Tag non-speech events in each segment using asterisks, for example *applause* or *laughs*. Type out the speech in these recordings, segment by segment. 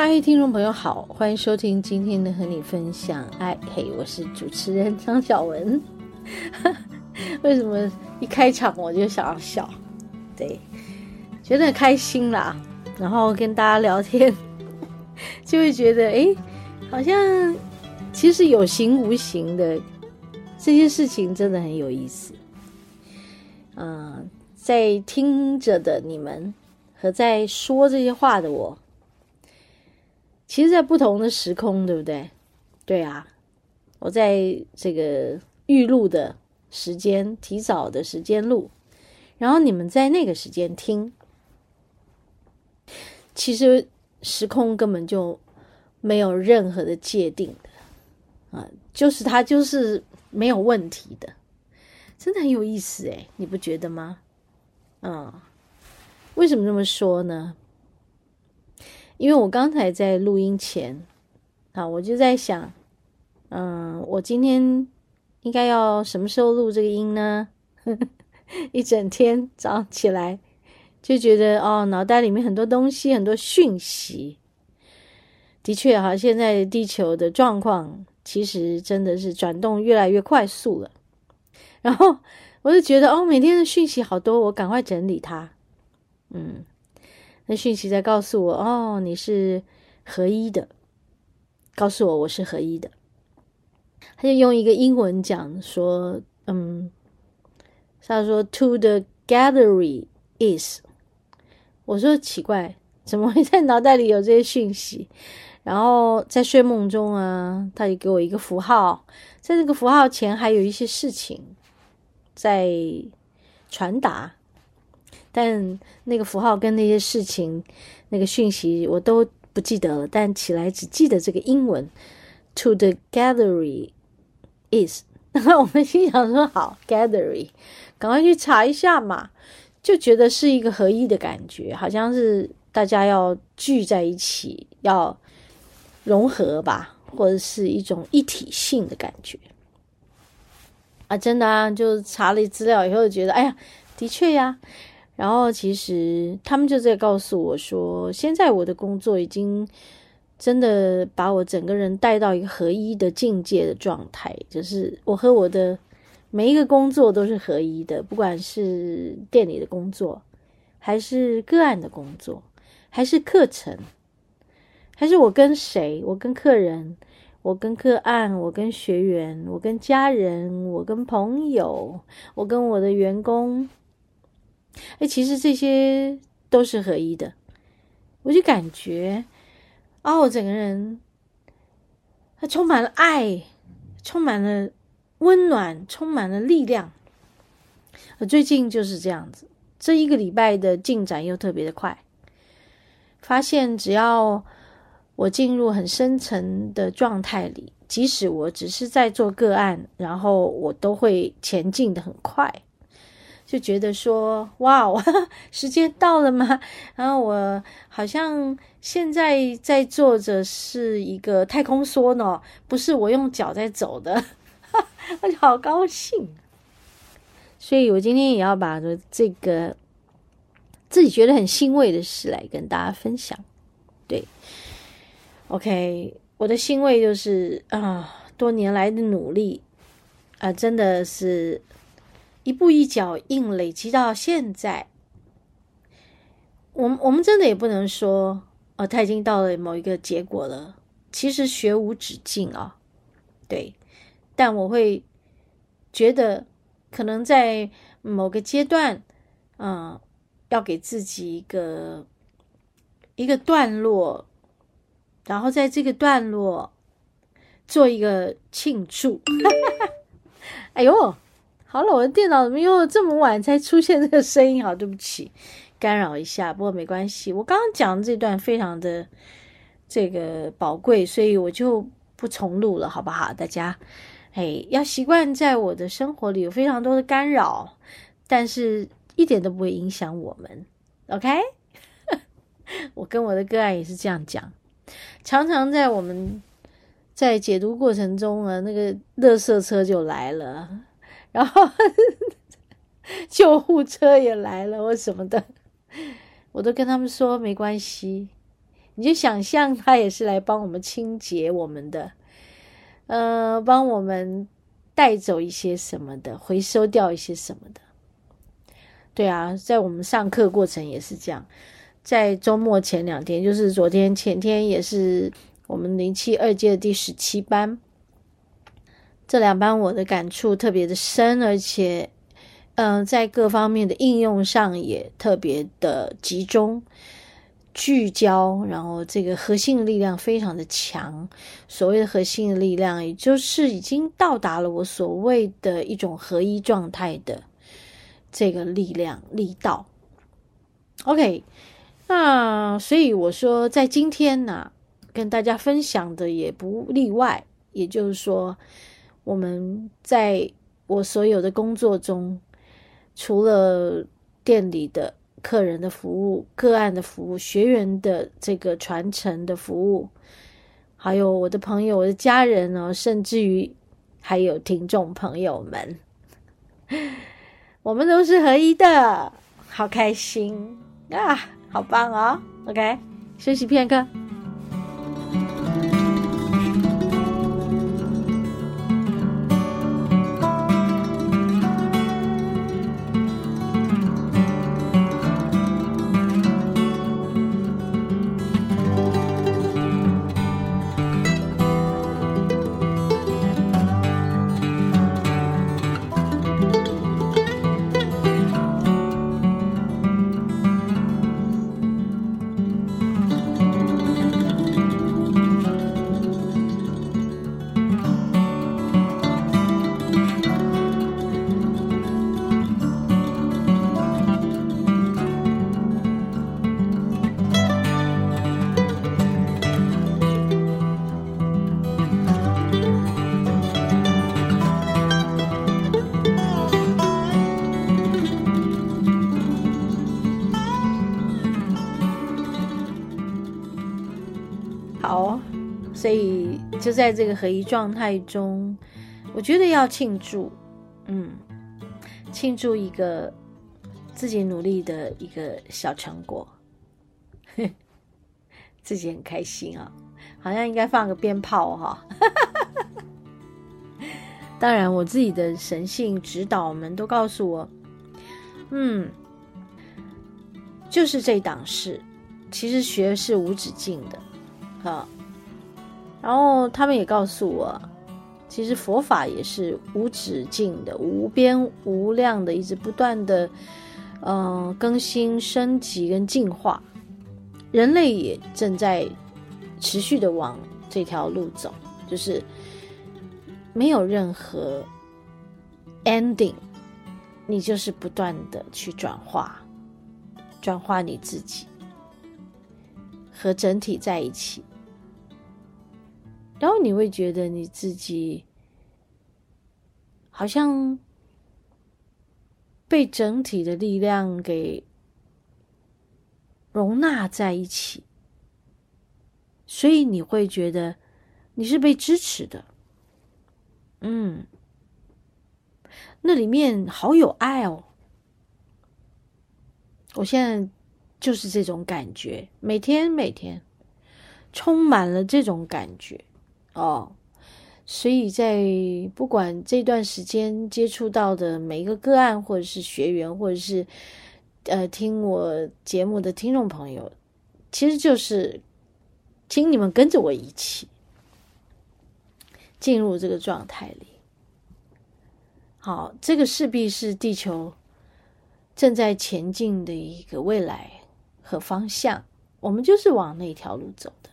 嗨，听众朋友好，欢迎收听今天的和你分享爱。嘿，我是主持人张小文。*laughs* 为什么一开场我就想要笑？对，觉得很开心啦。然后跟大家聊天，*laughs* 就会觉得哎，好像其实有形无形的这些事情真的很有意思。嗯、在听着的你们和在说这些话的我。其实，在不同的时空，对不对？对啊，我在这个预录的时间，提早的时间录，然后你们在那个时间听。其实时空根本就没有任何的界定的啊，就是它就是没有问题的，真的很有意思诶，你不觉得吗？嗯，为什么这么说呢？因为我刚才在录音前，啊，我就在想，嗯，我今天应该要什么时候录这个音呢？*laughs* 一整天早上起来就觉得哦，脑袋里面很多东西，很多讯息。的确哈，现在地球的状况其实真的是转动越来越快速了。然后我就觉得哦，每天的讯息好多，我赶快整理它。嗯。那讯息在告诉我，哦，你是合一的，告诉我我是合一的。他就用一个英文讲说，嗯，他说 “to the gallery is”。我说奇怪，怎么会在脑袋里有这些讯息？然后在睡梦中啊，他就给我一个符号，在这个符号前还有一些事情在传达。但那个符号跟那些事情、那个讯息我都不记得了，但起来只记得这个英文，to the gallery is。然后我们心想说好，gallery，赶快去查一下嘛，就觉得是一个合一的感觉，好像是大家要聚在一起，要融合吧，或者是一种一体性的感觉。啊，真的啊，就查了资料以后，觉得哎呀，的确呀。然后，其实他们就在告诉我说，现在我的工作已经真的把我整个人带到一个合一的境界的状态，就是我和我的每一个工作都是合一的，不管是店里的工作，还是个案的工作，还是课程，还是我跟谁，我跟客人，我跟个案，我跟学员，我跟家人，我跟朋友，我跟我的员工。哎，其实这些都是合一的，我就感觉哦，整个人它充满了爱，充满了温暖，充满了力量。我最近就是这样子，这一个礼拜的进展又特别的快，发现只要我进入很深层的状态里，即使我只是在做个案，然后我都会前进得很快。就觉得说，哇哦，*laughs* 时间到了吗？然后我好像现在在做着是一个太空梭呢，不是我用脚在走的，*laughs* 我就好高兴。所以我今天也要把这个自己觉得很欣慰的事来跟大家分享。对，OK，我的欣慰就是啊，多年来的努力啊，真的是。一步一脚印累积到现在，我们我们真的也不能说，呃，他已经到了某一个结果了。其实学无止境啊，对。但我会觉得，可能在某个阶段，嗯、要给自己一个一个段落，然后在这个段落做一个庆祝。*laughs* 哎呦！好了，我的电脑怎么又这么晚才出现这个声音？好，对不起，干扰一下。不过没关系，我刚刚讲的这段非常的这个宝贵，所以我就不重录了，好不好？大家，哎，要习惯在我的生活里有非常多的干扰，但是一点都不会影响我们。OK，我跟我的个案也是这样讲，常常在我们在解读过程中啊，那个垃圾车就来了，然后 *laughs* 救护车也来了，或什么的，我都跟他们说没关系。你就想象他也是来帮我们清洁我们的，呃，帮我们带走一些什么的，回收掉一些什么的。对啊，在我们上课过程也是这样，在周末前两天，就是昨天、前天，也是我们零七二届的第十七班。这两班我的感触特别的深，而且，嗯、在各方面的应用上也特别的集中。聚焦，然后这个核心的力量非常的强。所谓的核心的力量，也就是已经到达了我所谓的一种合一状态的这个力量力道。OK，那所以我说，在今天呢，跟大家分享的也不例外。也就是说，我们在我所有的工作中，除了店里的。客人的服务、个案的服务、学员的这个传承的服务，还有我的朋友、我的家人呢，甚至于还有听众朋友们，我们都是合一的，好开心啊，好棒哦！OK，休息片刻。就在这个合一状态中，我觉得要庆祝，嗯，庆祝一个自己努力的一个小成果，*laughs* 自己很开心啊，好像应该放个鞭炮哈。*laughs* 当然，我自己的神性指导们都告诉我，嗯，就是这档事，其实学是无止境的，哈。然后他们也告诉我，其实佛法也是无止境的、无边无量的，一直不断的，嗯、更新、升级跟进化。人类也正在持续的往这条路走，就是没有任何 ending，你就是不断的去转化，转化你自己和整体在一起。然后你会觉得你自己好像被整体的力量给容纳在一起，所以你会觉得你是被支持的。嗯，那里面好有爱哦！我现在就是这种感觉，每天每天充满了这种感觉。哦，所以在不管这段时间接触到的每一个个案，或者是学员，或者是呃听我节目的听众朋友，其实就是请你们跟着我一起进入这个状态里。好，这个势必是地球正在前进的一个未来和方向，我们就是往那条路走的，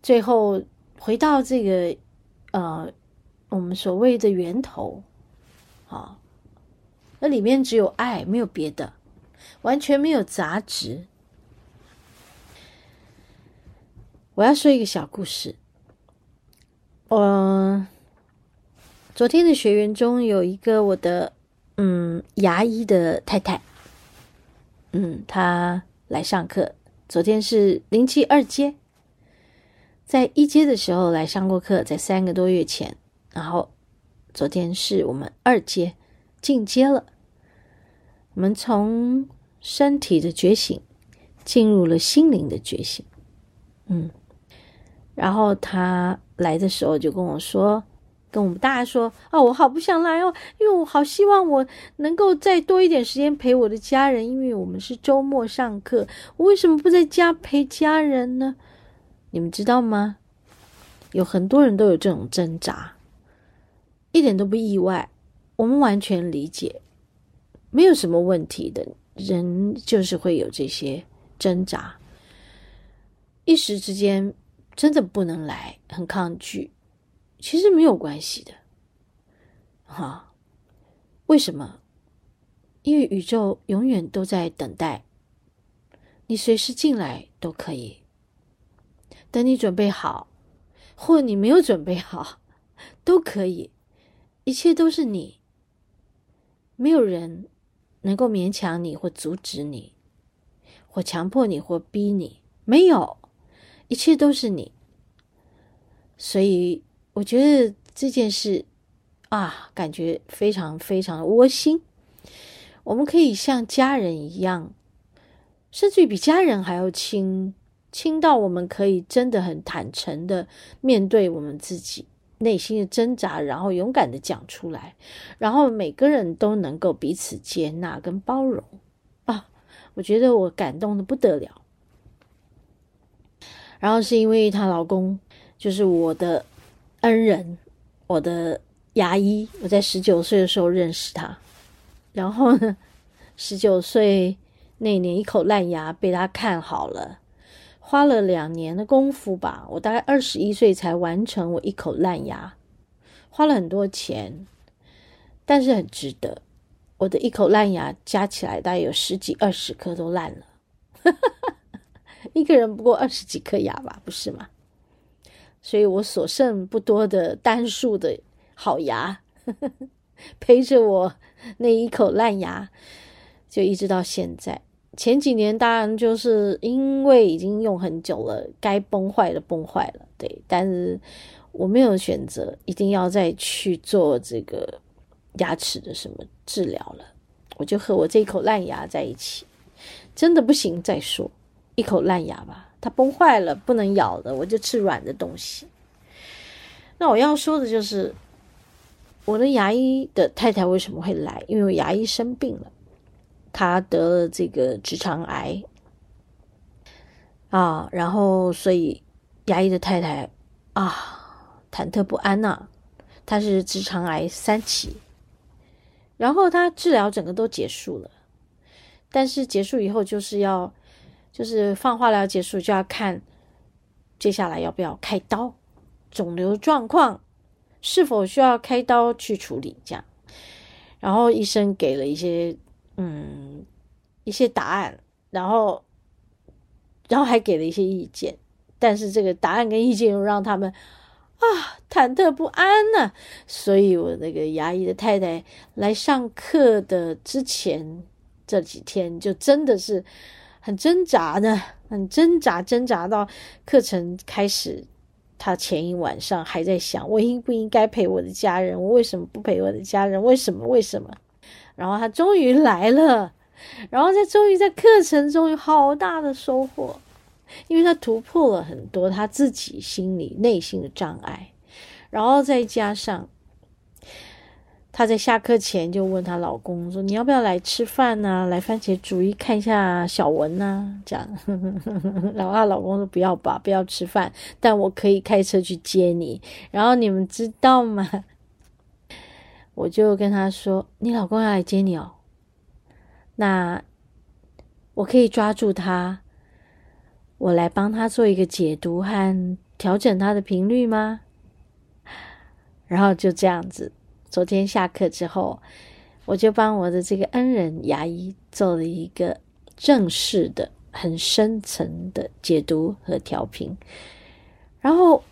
最后。回到这个，呃，我们所谓的源头，啊，那里面只有爱，没有别的，完全没有杂质。我要说一个小故事，我昨天的学员中有一个我的嗯牙医的太太，嗯，她来上课。昨天是灵气二阶，在一阶的时候来上过课，在三个多月前，然后昨天是我们二阶进阶了。我们从身体的觉醒进入了心灵的觉醒，嗯，然后他来的时候就跟我说，跟我们大家说，哦，我好不想来哦，因为我好希望我能够再多一点时间陪我的家人，因为我们是周末上课，我为什么不在家陪家人呢？你们知道吗？有很多人都有这种挣扎，一点都不意外，我们完全理解。没有什么问题的人，就是会有这些挣扎。一时之间真的不能来，很抗拒，其实没有关系的。哈，为什么？因为宇宙永远都在等待，你随时进来都可以。等你准备好，或你没有准备好，都可以。一切都是你，没有人。能够勉强你或阻止你，或强迫你或逼你，没有，一切都是你。所以我觉得这件事啊，感觉非常非常的窝心。我们可以像家人一样，甚至于比家人还要亲，亲到我们可以真的很坦诚的面对我们自己。内心的挣扎，然后勇敢的讲出来，然后每个人都能够彼此接纳跟包容啊！我觉得我感动的不得了。然后是因为她老公就是我的恩人，我的牙医，我在十九岁的时候认识他，然后呢，十九岁那年一口烂牙被他看好了。花了两年的功夫吧，我大概二十一岁才完成我一口烂牙，花了很多钱，但是很值得。我的一口烂牙加起来大概有十几二十颗都烂了，*laughs* 一个人不过二十几颗牙吧，不是吗？所以我所剩不多的单数的好牙，*laughs* 陪着我那一口烂牙，就一直到现在。前几年当然就是因为已经用很久了，该崩坏的崩坏了，对。但是我没有选择，一定要再去做这个牙齿的什么治疗了。我就和我这一口烂牙在一起，真的不行再说一口烂牙吧，它崩坏了不能咬的，我就吃软的东西。那我要说的就是，我的牙医的太太为什么会来？因为我牙医生病了。他得了这个直肠癌。啊，然后所以牙医的太太啊忐忑不安呐、他是直肠癌三期，然后他治疗整个都结束了，但是结束以后就是要就是放化疗结束就要看接下来要不要开刀，肿瘤状况是否需要开刀去处理这样，然后医生给了一些。嗯，一些答案，然后，然后还给了一些意见，但是这个答案跟意见又让他们啊忐忑不安呢、所以我那个牙医的太太来上课的之前这几天，就真的是很挣扎的，很挣扎，挣扎到课程开始，他前一晚上还在想：我应不应该陪我的家人？我为什么不陪我的家人？为什么？为什么？然后他终于来了，然后他终于在课程中有好大的收获，因为他突破了很多他自己心里内心的障碍，然后再加上他在下课前就问她老公说：“你要不要来吃饭呢？来番茄煮一看一下小文呢？”这样，*laughs* 然后她老公说：“不要吧，不要吃饭，但我可以开车去接你。”然后你们知道吗？我就跟他说：“你老公要来接你哦，那我可以抓住他，我来帮他做一个解读和调整他的频率吗？”然后就这样子，昨天下课之后，我就帮我的这个恩人牙医做了一个正式的、很深层的解读和调频，然后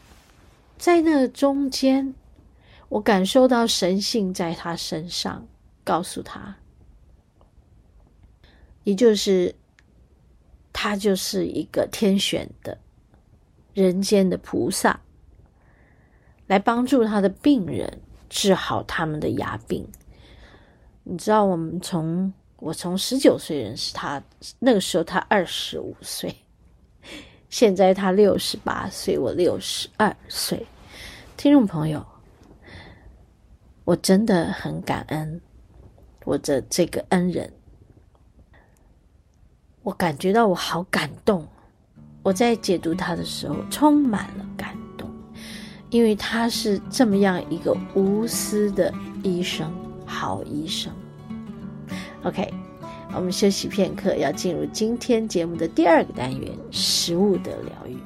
在那中间，我感受到神性在他身上，告诉他，也就是他就是一个天选的人间的菩萨，来帮助他的病人治好他们的牙病。你知道，我们从我从十九岁认识他，那个时候他二十五岁，现在他六十八岁，我六十二岁。听众朋友，我真的很感恩我的这个恩人，我感觉到我好感动。我在解读他的时候，充满了感动，因为他是这么样一个无私的医生。好医生，OK，我们休息片刻，要进入今天节目的第二个单元——食物的疗愈。